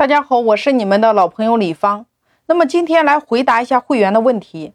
大家好，我是你们的老朋友李芳。那么今天来回答一下会员的问题。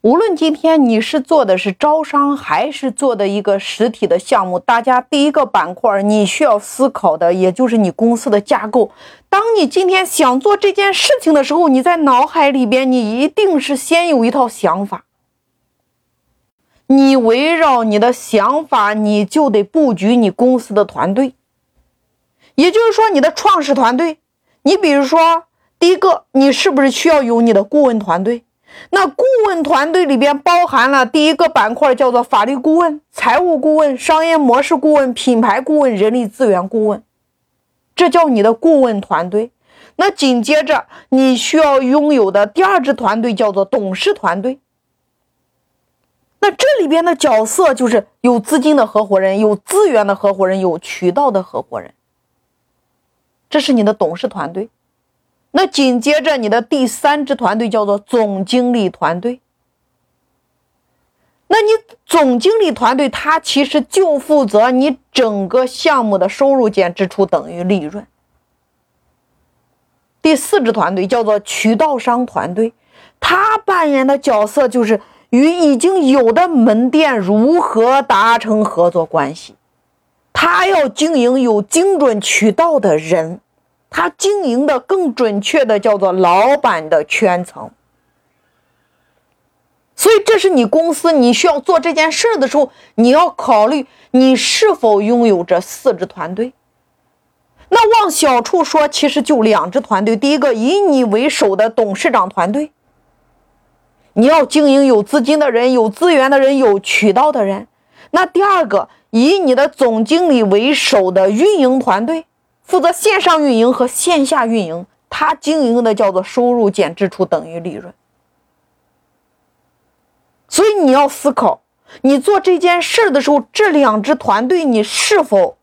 无论今天你是做的是招商，还是做的一个实体的项目，大家第一个板块你需要思考的，也就是你公司的架构。当你今天想做这件事情的时候，你在脑海里边，你一定是先有一套想法。你围绕你的想法，你就得布局你公司的团队。也就是说，你的创始团队，你比如说，第一个，你是不是需要有你的顾问团队？那顾问团队里边包含了第一个板块叫做法律顾问、财务顾问、商业模式顾问、品牌顾问、人力资源顾问，这叫你的顾问团队。那紧接着你需要拥有的第二支团队叫做董事团队。那这里边的角色就是有资金的合伙人、有资源的合伙人、有渠道的合伙人。这是你的董事团队，那紧接着你的第三支团队叫做总经理团队。那你总经理团队，他其实就负责你整个项目的收入减支出等于利润。第四支团队叫做渠道商团队，他扮演的角色就是与已经有的门店如何达成合作关系。他要经营有精准渠道的人，他经营的更准确的叫做老板的圈层。所以，这是你公司你需要做这件事的时候，你要考虑你是否拥有这四支团队。那往小处说，其实就两支团队。第一个以你为首的董事长团队，你要经营有资金的人、有资源的人、有渠道的人。那第二个。以你的总经理为首的运营团队，负责线上运营和线下运营，他经营的叫做收入减支出等于利润。所以你要思考，你做这件事的时候，这两支团队你是否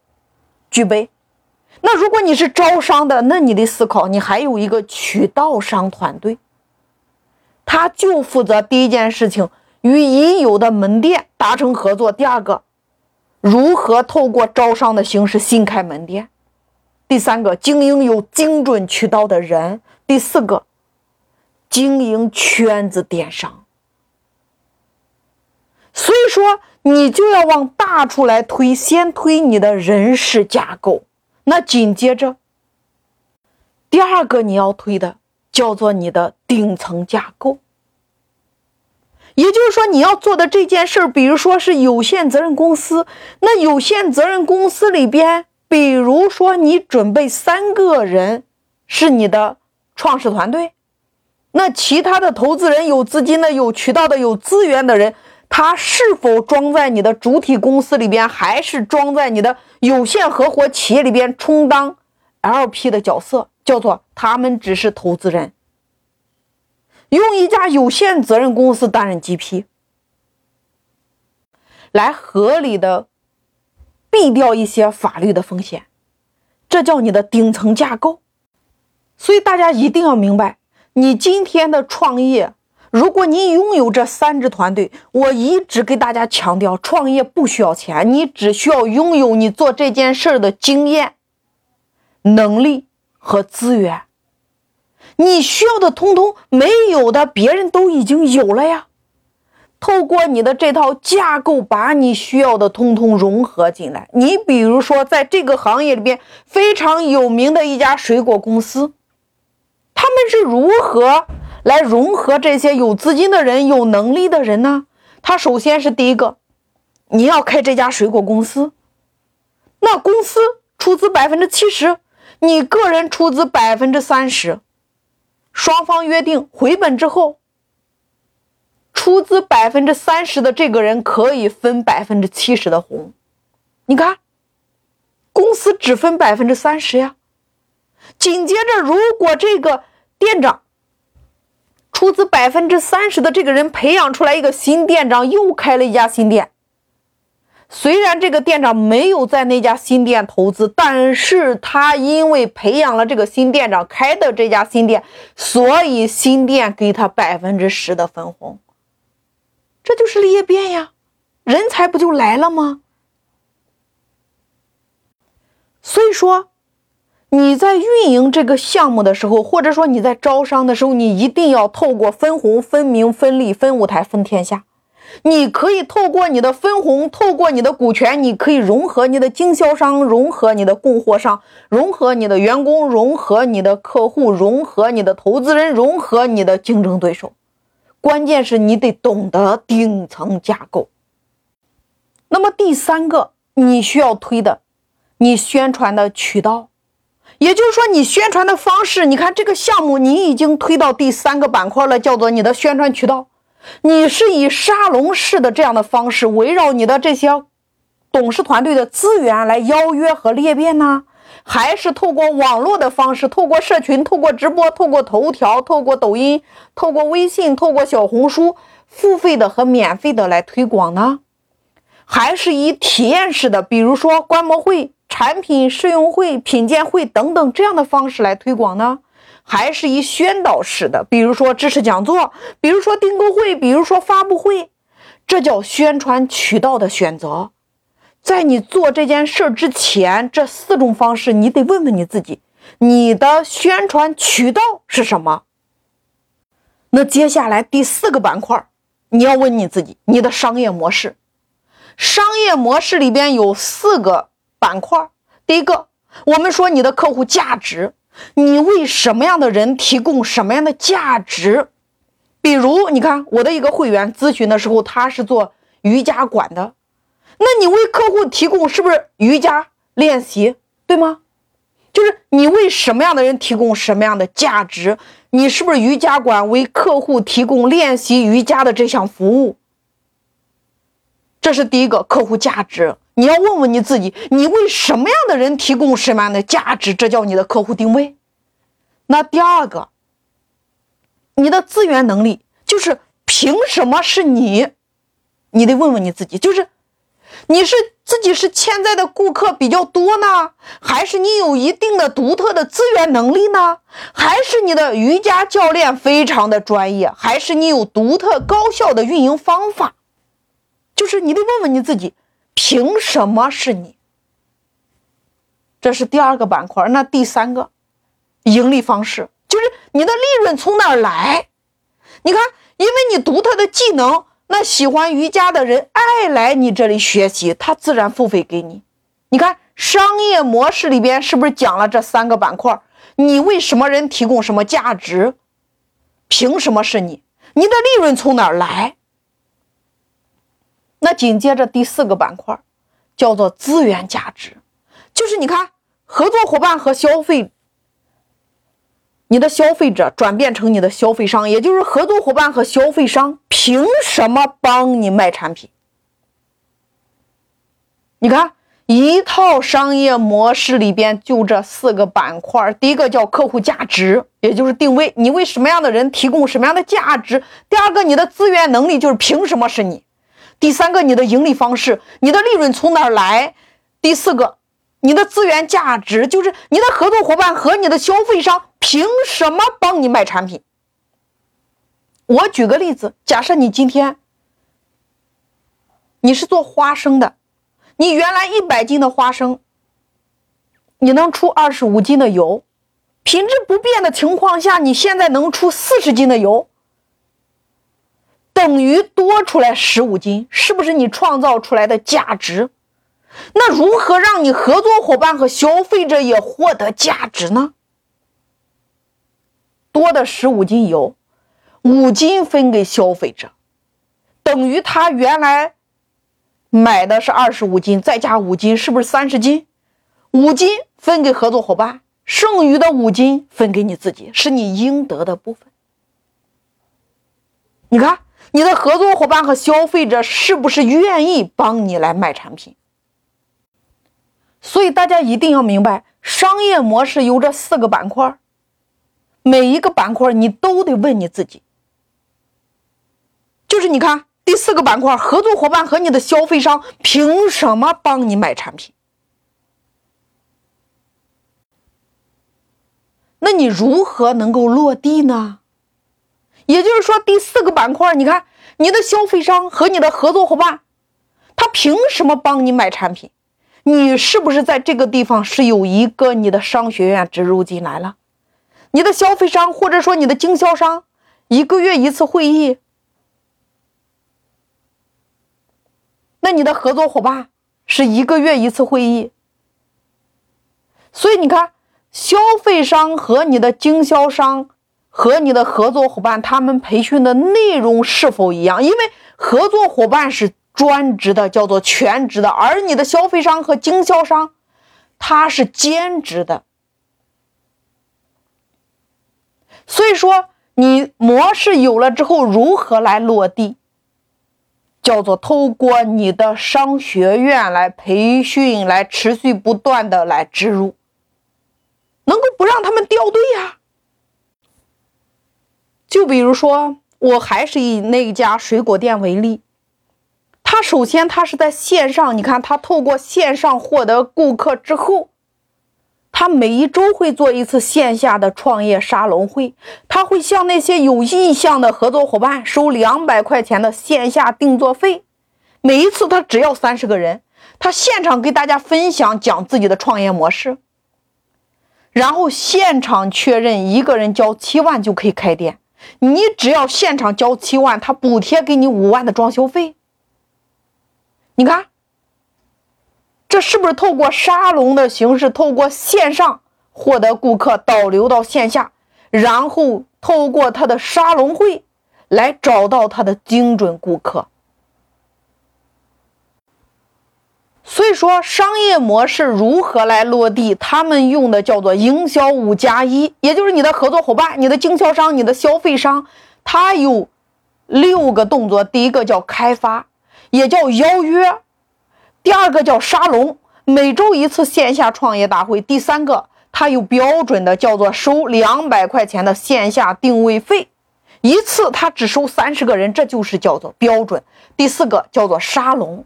具备？那如果你是招商的，那你得思考，你还有一个渠道商团队，他就负责第一件事情，与已有的门店达成合作。第二个。如何透过招商的形式新开门店？第三个，经营有精准渠道的人；第四个，经营圈子电商。所以说，你就要往大处来推，先推你的人事架构。那紧接着，第二个你要推的叫做你的顶层架构。也就是说，你要做的这件事儿，比如说是有限责任公司，那有限责任公司里边，比如说你准备三个人是你的创始团队，那其他的投资人有资金的、有渠道的、有资源的人，他是否装在你的主体公司里边，还是装在你的有限合伙企业里边充当 LP 的角色？叫做他们只是投资人。用一家有限责任公司担任 GP，来合理的避掉一些法律的风险，这叫你的顶层架构。所以大家一定要明白，你今天的创业，如果你拥有这三支团队，我一直给大家强调，创业不需要钱，你只需要拥有你做这件事的经验、能力和资源。你需要的通通没有的，别人都已经有了呀。透过你的这套架构，把你需要的通通融合进来。你比如说，在这个行业里边非常有名的一家水果公司，他们是如何来融合这些有资金的人、有能力的人呢？他首先是第一个，你要开这家水果公司，那公司出资百分之七十，你个人出资百分之三十。双方约定回本之后，出资百分之三十的这个人可以分百分之七十的红。你看，公司只分百分之三十呀。紧接着，如果这个店长出资百分之三十的这个人培养出来一个新店长，又开了一家新店。虽然这个店长没有在那家新店投资，但是他因为培养了这个新店长开的这家新店，所以新店给他百分之十的分红。这就是裂变呀，人才不就来了吗？所以说，你在运营这个项目的时候，或者说你在招商的时候，你一定要透过分红、分名、分利、分舞台、分天下。你可以透过你的分红，透过你的股权，你可以融合你的经销商，融合你的供货商，融合你的员工，融合你的客户，融合你的投资人，融合你的竞争对手。关键是你得懂得顶层架构。那么第三个，你需要推的，你宣传的渠道，也就是说你宣传的方式。你看这个项目，你已经推到第三个板块了，叫做你的宣传渠道。你是以沙龙式的这样的方式，围绕你的这些董事团队的资源来邀约和裂变呢，还是透过网络的方式，透过社群，透过直播，透过头条，透过抖音，透过微信，透过小红书，付费的和免费的来推广呢？还是以体验式的，比如说观摩会、产品试用会、品鉴会等等这样的方式来推广呢？还是以宣导式的，比如说知识讲座，比如说订购会，比如说发布会，这叫宣传渠道的选择。在你做这件事之前，这四种方式你得问问你自己，你的宣传渠道是什么？那接下来第四个板块，你要问你自己，你的商业模式。商业模式里边有四个板块，第一个，我们说你的客户价值。你为什么样的人提供什么样的价值？比如，你看我的一个会员咨询的时候，他是做瑜伽馆的，那你为客户提供是不是瑜伽练习，对吗？就是你为什么样的人提供什么样的价值？你是不是瑜伽馆为客户提供练习瑜伽的这项服务？这是第一个客户价值。你要问问你自己，你为什么样的人提供什么样的价值？这叫你的客户定位。那第二个，你的资源能力，就是凭什么是你？你得问问你自己，就是你是自己是潜在的顾客比较多呢，还是你有一定的独特的资源能力呢？还是你的瑜伽教练非常的专业？还是你有独特高效的运营方法？就是你得问问你自己。凭什么是你？这是第二个板块。那第三个，盈利方式就是你的利润从哪儿来？你看，因为你独特的技能，那喜欢瑜伽的人爱来你这里学习，他自然付费给你。你看商业模式里边是不是讲了这三个板块？你为什么人提供什么价值？凭什么是你？你的利润从哪儿来？那紧接着第四个板块，叫做资源价值，就是你看合作伙伴和消费，你的消费者转变成你的消费商，也就是合作伙伴和消费商凭什么帮你卖产品？你看一套商业模式里边就这四个板块，第一个叫客户价值，也就是定位，你为什么样的人提供什么样的价值？第二个，你的资源能力，就是凭什么是你？第三个，你的盈利方式，你的利润从哪儿来？第四个，你的资源价值，就是你的合作伙伴和你的消费商凭什么帮你卖产品？我举个例子，假设你今天你是做花生的，你原来一百斤的花生，你能出二十五斤的油，品质不变的情况下，你现在能出四十斤的油。等于多出来十五斤，是不是你创造出来的价值？那如何让你合作伙伴和消费者也获得价值呢？多的十五斤油，五斤分给消费者，等于他原来买的是二十五斤，再加五斤，是不是三十斤？五斤分给合作伙伴，剩余的五斤分给你自己，是你应得的部分。你看。你的合作伙伴和消费者是不是愿意帮你来卖产品？所以大家一定要明白，商业模式有这四个板块，每一个板块你都得问你自己。就是你看第四个板块，合作伙伴和你的消费商凭什么帮你买产品？那你如何能够落地呢？也就是说，第四个板块，你看你的消费商和你的合作伙伴，他凭什么帮你买产品？你是不是在这个地方是有一个你的商学院植入进来了？你的消费商或者说你的经销商，一个月一次会议，那你的合作伙伴是一个月一次会议，所以你看，消费商和你的经销商和你的合作伙伴，他们培训的内容是否一样？因为合作伙伴是。专职的叫做全职的，而你的消费商和经销商，他是兼职的。所以说，你模式有了之后，如何来落地？叫做透过你的商学院来培训，来持续不断的来植入，能够不让他们掉队呀。就比如说，我还是以那家水果店为例。他首先，他是在线上，你看，他透过线上获得顾客之后，他每一周会做一次线下的创业沙龙会，他会向那些有意向的合作伙伴收两百块钱的线下定做费，每一次他只要三十个人，他现场给大家分享讲自己的创业模式，然后现场确认一个人交七万就可以开店，你只要现场交七万，他补贴给你五万的装修费。你看，这是不是透过沙龙的形式，透过线上获得顾客，导流到线下，然后透过他的沙龙会来找到他的精准顾客？所以说，商业模式如何来落地？他们用的叫做营销五加一，也就是你的合作伙伴、你的经销商、你的消费商，他有六个动作。第一个叫开发。也叫邀约，第二个叫沙龙，每周一次线下创业大会。第三个，它有标准的，叫做收两百块钱的线下定位费，一次他只收三十个人，这就是叫做标准。第四个叫做沙龙，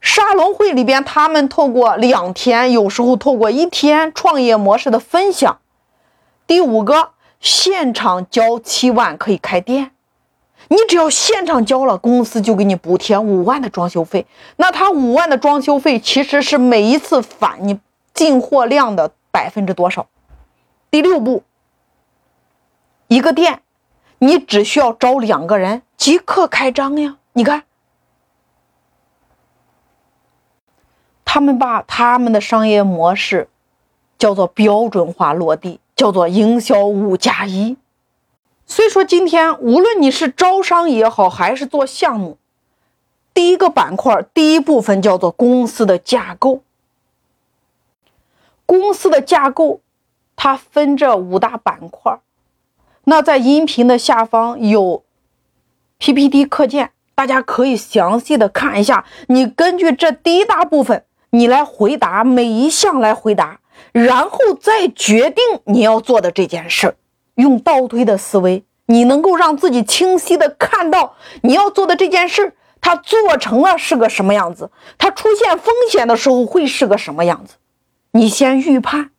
沙龙会里边，他们透过两天，有时候透过一天创业模式的分享。第五个，现场交七万可以开店。你只要现场交了，公司就给你补贴五万的装修费。那他五万的装修费其实是每一次返你进货量的百分之多少？第六步，一个店，你只需要招两个人即刻开张呀！你看，他们把他们的商业模式叫做标准化落地，叫做营销五加一。所以说，今天无论你是招商也好，还是做项目，第一个板块，第一部分叫做公司的架构。公司的架构，它分这五大板块。那在音频的下方有 PPT 课件，大家可以详细的看一下。你根据这第一大部分，你来回答每一项来回答，然后再决定你要做的这件事儿。用倒推的思维，你能够让自己清晰的看到你要做的这件事，它做成了是个什么样子，它出现风险的时候会是个什么样子。你先预判，